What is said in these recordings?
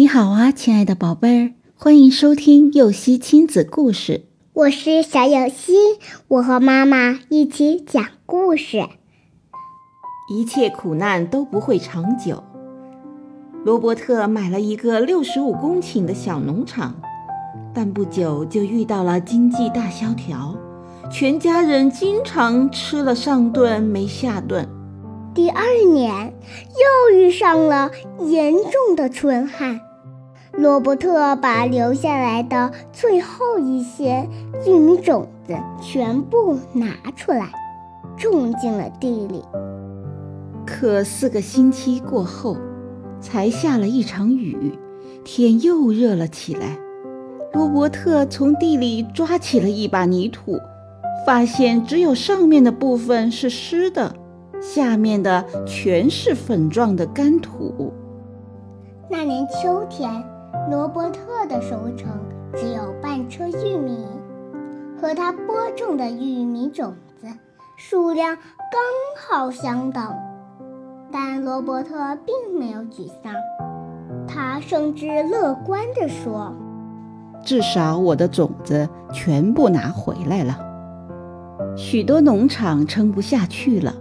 你好啊，亲爱的宝贝儿，欢迎收听幼熙亲子故事。我是小幼熙，我和妈妈一起讲故事。一切苦难都不会长久。罗伯特买了一个六十五公顷的小农场，但不久就遇到了经济大萧条，全家人经常吃了上顿没下顿。第二年又遇上了严重的春旱。罗伯特把留下来的最后一些玉米种子全部拿出来，种进了地里。可四个星期过后，才下了一场雨，天又热了起来。罗伯特从地里抓起了一把泥土，发现只有上面的部分是湿的，下面的全是粉状的干土。那年秋天。罗伯特的收成只有半车玉米，和他播种的玉米种子数量刚好相等。但罗伯特并没有沮丧，他甚至乐观地说：“至少我的种子全部拿回来了。”许多农场撑不下去了，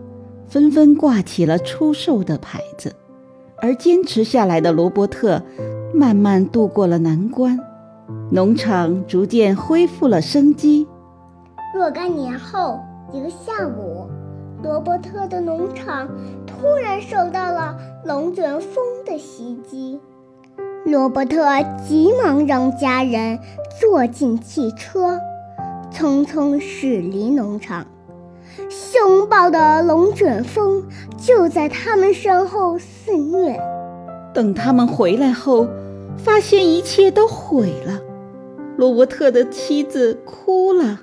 纷纷挂起了出售的牌子，而坚持下来的罗伯特。慢慢度过了难关，农场逐渐恢复了生机。若干年后，一个下午，罗伯特的农场突然受到了龙卷风的袭击。罗伯特急忙让家人坐进汽车，匆匆驶离农场。凶暴的龙卷风就在他们身后肆虐。等他们回来后，发现一切都毁了。罗伯特的妻子哭了，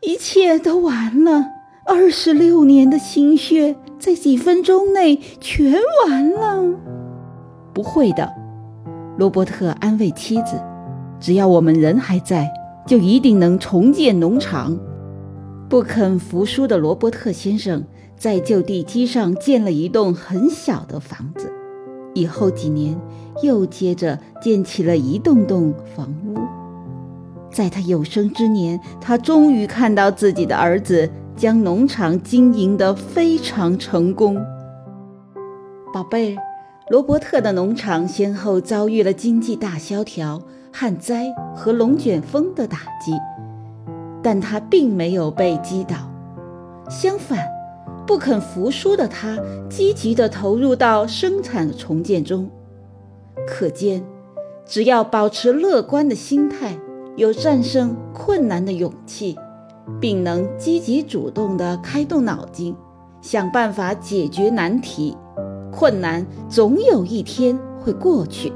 一切都完了。二十六年的心血在几分钟内全完了。不会的，罗伯特安慰妻子：“只要我们人还在，就一定能重建农场。”不肯服输的罗伯特先生在旧地基上建了一栋很小的房子。以后几年，又接着建起了一栋栋房屋。在他有生之年，他终于看到自己的儿子将农场经营得非常成功。宝贝，罗伯特的农场先后遭遇了经济大萧条、旱灾和龙卷风的打击，但他并没有被击倒，相反。不肯服输的他，积极地投入到生产重建中。可见，只要保持乐观的心态，有战胜困难的勇气，并能积极主动地开动脑筋，想办法解决难题，困难总有一天会过去。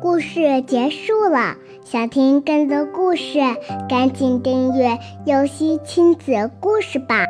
故事结束了，想听更多故事，赶紧订阅“游戏亲子故事”吧。